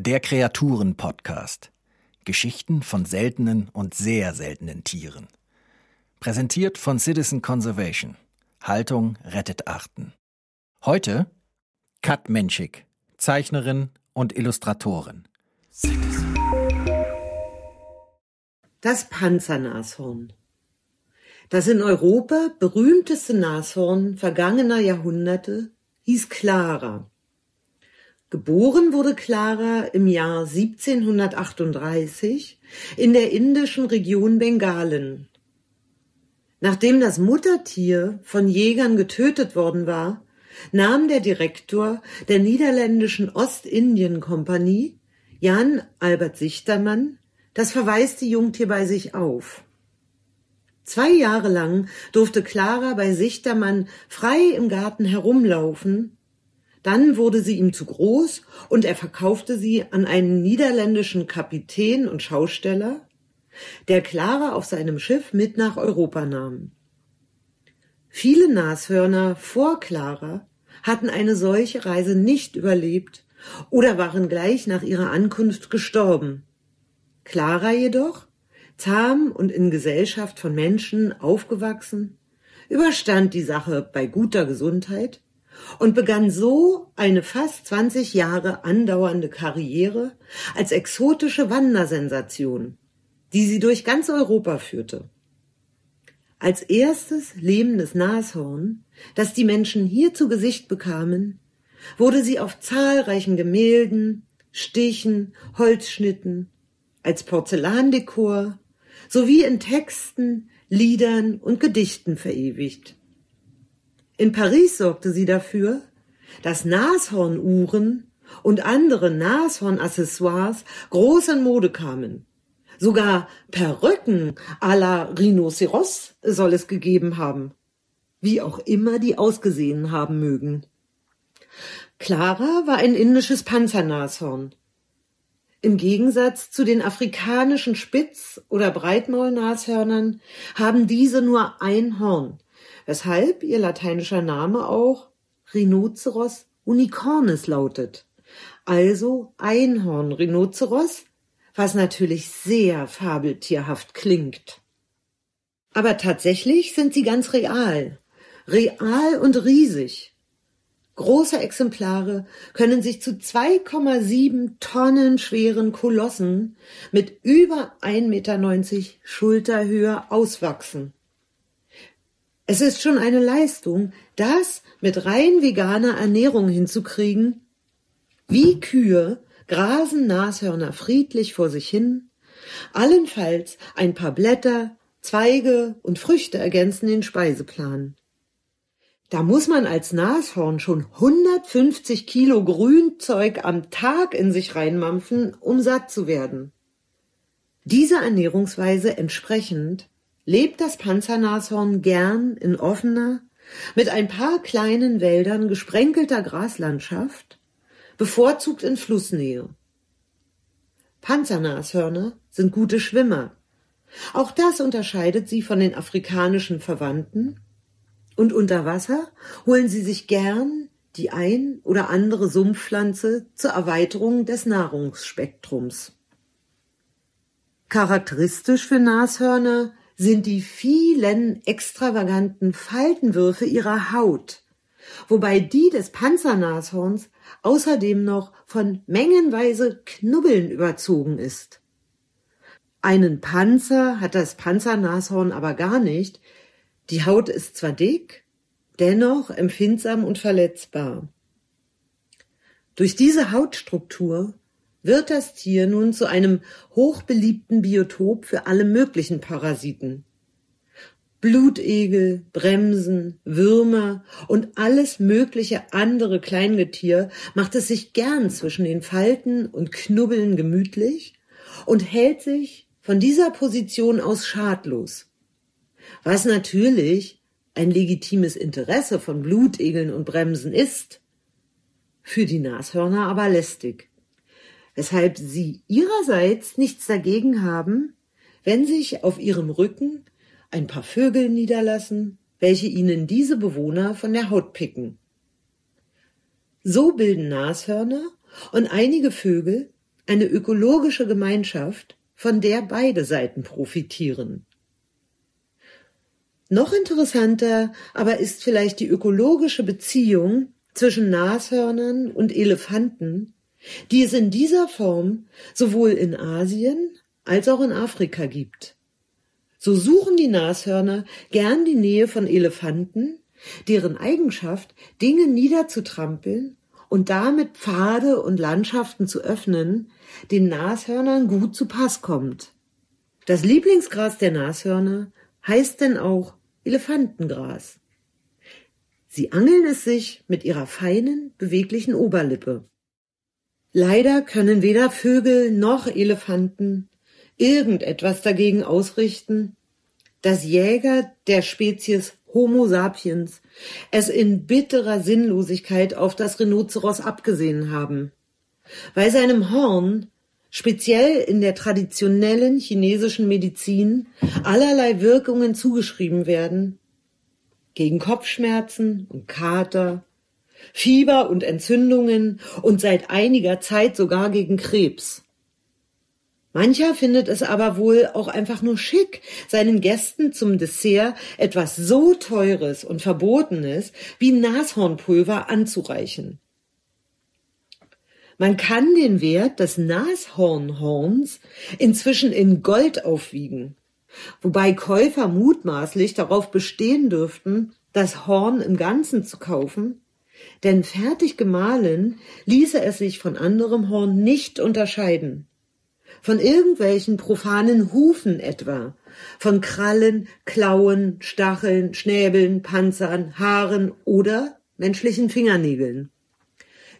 Der Kreaturen-Podcast. Geschichten von seltenen und sehr seltenen Tieren. Präsentiert von Citizen Conservation. Haltung rettet Arten. Heute Kat Menschik, Zeichnerin und Illustratorin. Das Panzernashorn. Das in Europa berühmteste Nashorn vergangener Jahrhunderte hieß Clara. Geboren wurde Clara im Jahr 1738 in der indischen Region Bengalen. Nachdem das Muttertier von Jägern getötet worden war, nahm der Direktor der niederländischen Ostindien-Kompanie, Jan Albert Sichtermann, das verwaiste Jungtier bei sich auf. Zwei Jahre lang durfte Clara bei Sichtermann frei im Garten herumlaufen, dann wurde sie ihm zu groß und er verkaufte sie an einen niederländischen Kapitän und Schausteller, der Clara auf seinem Schiff mit nach Europa nahm. Viele Nashörner vor Clara hatten eine solche Reise nicht überlebt oder waren gleich nach ihrer Ankunft gestorben. Clara jedoch, zahm und in Gesellschaft von Menschen aufgewachsen, überstand die Sache bei guter Gesundheit und begann so eine fast 20 Jahre andauernde Karriere als exotische Wandersensation, die sie durch ganz Europa führte. Als erstes lebendes Nashorn, das die Menschen hier zu Gesicht bekamen, wurde sie auf zahlreichen Gemälden, Stichen, Holzschnitten, als Porzellandekor sowie in Texten, Liedern und Gedichten verewigt. In Paris sorgte sie dafür, dass Nashornuhren und andere Nashornaccessoires groß in Mode kamen. Sogar Perücken à la Rhinoceros soll es gegeben haben. Wie auch immer die ausgesehen haben mögen. Clara war ein indisches Panzernashorn. Im Gegensatz zu den afrikanischen Spitz- oder Breitmaulnashörnern haben diese nur ein Horn, weshalb ihr lateinischer Name auch Rhinoceros unicornis lautet, also Einhorn-Rhinoceros was natürlich sehr fabeltierhaft klingt. Aber tatsächlich sind sie ganz real, real und riesig. Große Exemplare können sich zu 2,7 Tonnen schweren Kolossen mit über 1,90 Meter Schulterhöhe auswachsen. Es ist schon eine Leistung, das mit rein veganer Ernährung hinzukriegen, wie Kühe grasen Nashörner friedlich vor sich hin, allenfalls ein paar Blätter, Zweige und Früchte ergänzen den Speiseplan. Da muss man als Nashorn schon 150 Kilo Grünzeug am Tag in sich reinmampfen, um satt zu werden. Dieser Ernährungsweise entsprechend lebt das Panzernashorn gern in offener, mit ein paar kleinen Wäldern gesprenkelter Graslandschaft bevorzugt in Flussnähe. Panzernashörner sind gute Schwimmer. Auch das unterscheidet sie von den afrikanischen Verwandten. Und unter Wasser holen sie sich gern die ein oder andere Sumpfpflanze zur Erweiterung des Nahrungsspektrums. Charakteristisch für Nashörner sind die vielen extravaganten Faltenwürfe ihrer Haut, wobei die des Panzernashorns außerdem noch von mengenweise Knubbeln überzogen ist. Einen Panzer hat das Panzernashorn aber gar nicht. Die Haut ist zwar dick, dennoch empfindsam und verletzbar. Durch diese Hautstruktur wird das Tier nun zu einem hochbeliebten Biotop für alle möglichen Parasiten. Blutegel, Bremsen, Würmer und alles mögliche andere Kleingetier macht es sich gern zwischen den Falten und Knubbeln gemütlich und hält sich von dieser Position aus schadlos. Was natürlich ein legitimes Interesse von Blutegeln und Bremsen ist, für die Nashörner aber lästig, weshalb sie ihrerseits nichts dagegen haben, wenn sich auf ihrem Rücken ein paar Vögel niederlassen, welche ihnen diese Bewohner von der Haut picken. So bilden Nashörner und einige Vögel eine ökologische Gemeinschaft, von der beide Seiten profitieren. Noch interessanter aber ist vielleicht die ökologische Beziehung zwischen Nashörnern und Elefanten, die es in dieser Form sowohl in Asien als auch in Afrika gibt. So suchen die Nashörner gern die Nähe von Elefanten, deren Eigenschaft, Dinge niederzutrampeln und damit Pfade und Landschaften zu öffnen, den Nashörnern gut zu Pass kommt. Das Lieblingsgras der Nashörner heißt denn auch Elefantengras. Sie angeln es sich mit ihrer feinen, beweglichen Oberlippe. Leider können weder Vögel noch Elefanten irgendetwas dagegen ausrichten, dass Jäger der Spezies Homo sapiens es in bitterer Sinnlosigkeit auf das Rhinoceros abgesehen haben. Weil seinem Horn speziell in der traditionellen chinesischen Medizin allerlei Wirkungen zugeschrieben werden. Gegen Kopfschmerzen und Kater, Fieber und Entzündungen und seit einiger Zeit sogar gegen Krebs. Mancher findet es aber wohl auch einfach nur schick, seinen Gästen zum Dessert etwas so Teures und Verbotenes wie Nashornpulver anzureichen. Man kann den Wert des Nashornhorns inzwischen in Gold aufwiegen, wobei Käufer mutmaßlich darauf bestehen dürften, das Horn im Ganzen zu kaufen, denn fertig gemahlen ließe es sich von anderem Horn nicht unterscheiden. Von irgendwelchen profanen Hufen etwa, von Krallen, Klauen, Stacheln, Schnäbeln, Panzern, Haaren oder menschlichen Fingernägeln.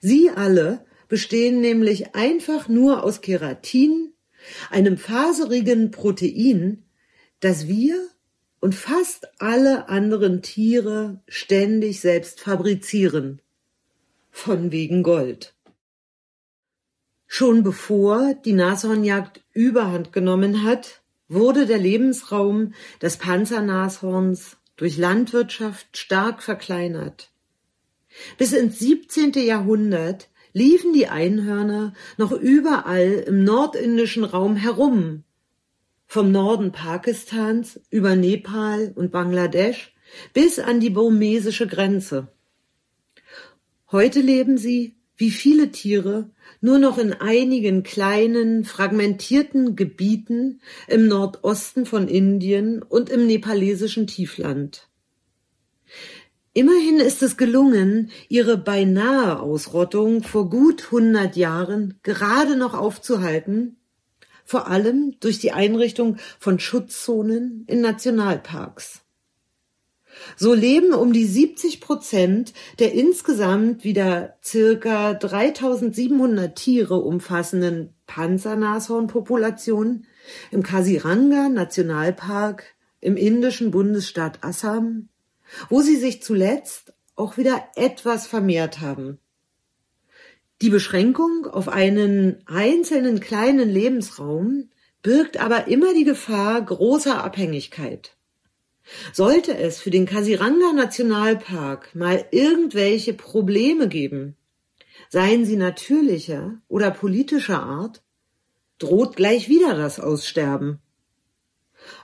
Sie alle bestehen nämlich einfach nur aus Keratin, einem faserigen Protein, das wir und fast alle anderen Tiere ständig selbst fabrizieren. Von wegen Gold. Schon bevor die Nashornjagd überhand genommen hat, wurde der Lebensraum des Panzernashorns durch Landwirtschaft stark verkleinert. Bis ins 17. Jahrhundert liefen die Einhörner noch überall im nordindischen Raum herum, vom Norden Pakistans über Nepal und Bangladesch bis an die burmesische Grenze. Heute leben sie, wie viele Tiere, nur noch in einigen kleinen, fragmentierten Gebieten im Nordosten von Indien und im nepalesischen Tiefland. Immerhin ist es gelungen, ihre beinahe Ausrottung vor gut hundert Jahren gerade noch aufzuhalten, vor allem durch die Einrichtung von Schutzzonen in Nationalparks. So leben um die 70 Prozent der insgesamt wieder circa 3700 Tiere umfassenden Panzernashornpopulation im Kasiranga Nationalpark im indischen Bundesstaat Assam wo sie sich zuletzt auch wieder etwas vermehrt haben. Die Beschränkung auf einen einzelnen kleinen Lebensraum birgt aber immer die Gefahr großer Abhängigkeit. Sollte es für den Kasiranga Nationalpark mal irgendwelche Probleme geben, seien sie natürlicher oder politischer Art, droht gleich wieder das Aussterben.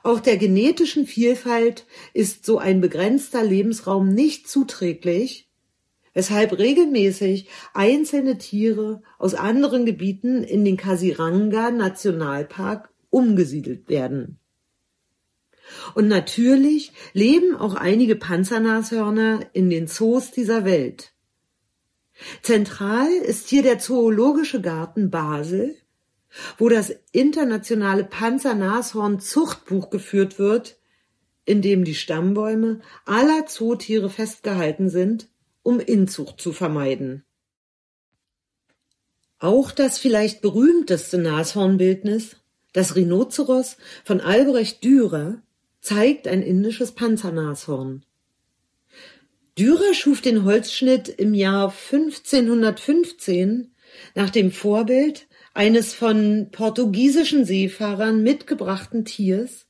Auch der genetischen Vielfalt ist so ein begrenzter Lebensraum nicht zuträglich, weshalb regelmäßig einzelne Tiere aus anderen Gebieten in den Kasiranga Nationalpark umgesiedelt werden. Und natürlich leben auch einige Panzernashörner in den Zoos dieser Welt. Zentral ist hier der Zoologische Garten Basel, wo das internationale Panzernashorn-Zuchtbuch geführt wird, in dem die Stammbäume aller Zootiere festgehalten sind, um Inzucht zu vermeiden. Auch das vielleicht berühmteste Nashornbildnis, das Rhinoceros von Albrecht Dürer, zeigt ein indisches Panzernashorn. Dürer schuf den Holzschnitt im Jahr 1515 nach dem Vorbild eines von portugiesischen Seefahrern mitgebrachten Tiers,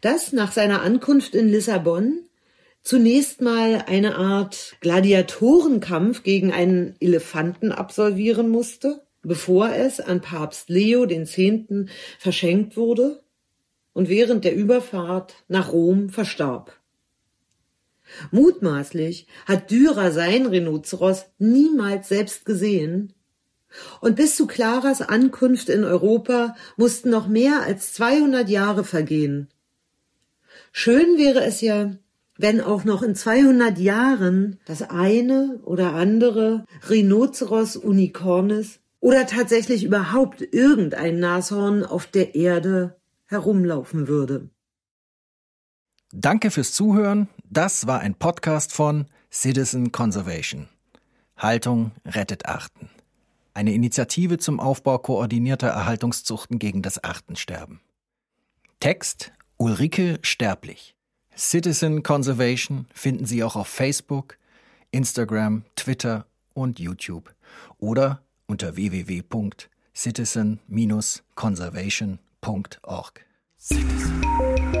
das nach seiner Ankunft in Lissabon zunächst mal eine Art Gladiatorenkampf gegen einen Elefanten absolvieren musste, bevor es an Papst Leo X. verschenkt wurde und während der Überfahrt nach Rom verstarb. Mutmaßlich hat Dürer sein Rhinoceros niemals selbst gesehen, und bis zu Claras Ankunft in Europa mussten noch mehr als 200 Jahre vergehen. Schön wäre es ja, wenn auch noch in 200 Jahren das eine oder andere Rhinoceros unicornis oder tatsächlich überhaupt irgendein Nashorn auf der Erde herumlaufen würde. Danke fürs Zuhören. Das war ein Podcast von Citizen Conservation. Haltung rettet Arten. Eine Initiative zum Aufbau koordinierter Erhaltungszuchten gegen das Artensterben. Text Ulrike Sterblich. Citizen Conservation finden Sie auch auf Facebook, Instagram, Twitter und YouTube oder unter www.citizen-conservation.org. Citizen.